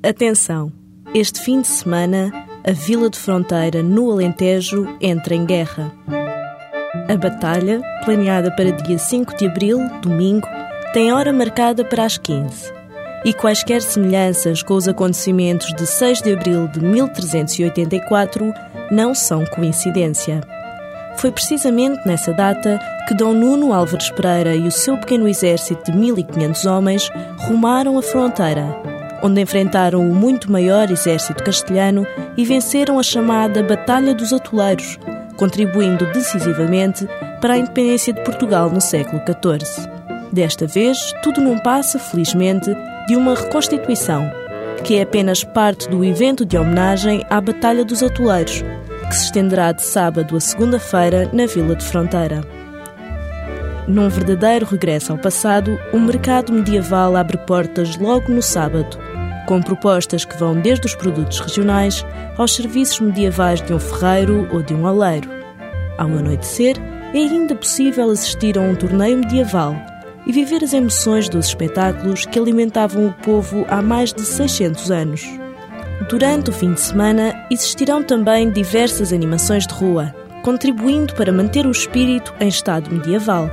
Atenção! Este fim de semana, a Vila de Fronteira, no Alentejo, entra em guerra. A batalha, planeada para dia 5 de abril, domingo, tem hora marcada para as 15. E quaisquer semelhanças com os acontecimentos de 6 de abril de 1384 não são coincidência. Foi precisamente nessa data que Dom Nuno Álvares Pereira e o seu pequeno exército de 1500 homens rumaram a fronteira, onde enfrentaram o muito maior exército castelhano e venceram a chamada Batalha dos Atoleiros, contribuindo decisivamente para a independência de Portugal no século XIV. Desta vez, tudo não passa, felizmente, de uma reconstituição, que é apenas parte do evento de homenagem à Batalha dos Atoleiros, que se estenderá de sábado a segunda-feira na Vila de Fronteira. Num verdadeiro regresso ao passado, o mercado medieval abre portas logo no sábado, com propostas que vão desde os produtos regionais aos serviços medievais de um ferreiro ou de um aleiro. Ao anoitecer, é ainda possível assistir a um torneio medieval e viver as emoções dos espetáculos que alimentavam o povo há mais de 600 anos. Durante o fim de semana existirão também diversas animações de rua, contribuindo para manter o espírito em estado medieval.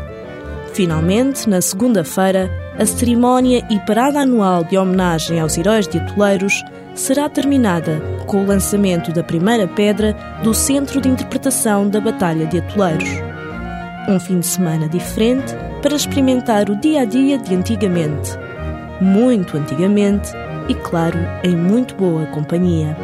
Finalmente, na segunda-feira, a cerimónia e parada anual de homenagem aos heróis de Atoleiros será terminada com o lançamento da primeira pedra do Centro de Interpretação da Batalha de Atoleiros. Um fim de semana diferente para experimentar o dia a dia de antigamente. Muito antigamente e, claro, em muito boa companhia.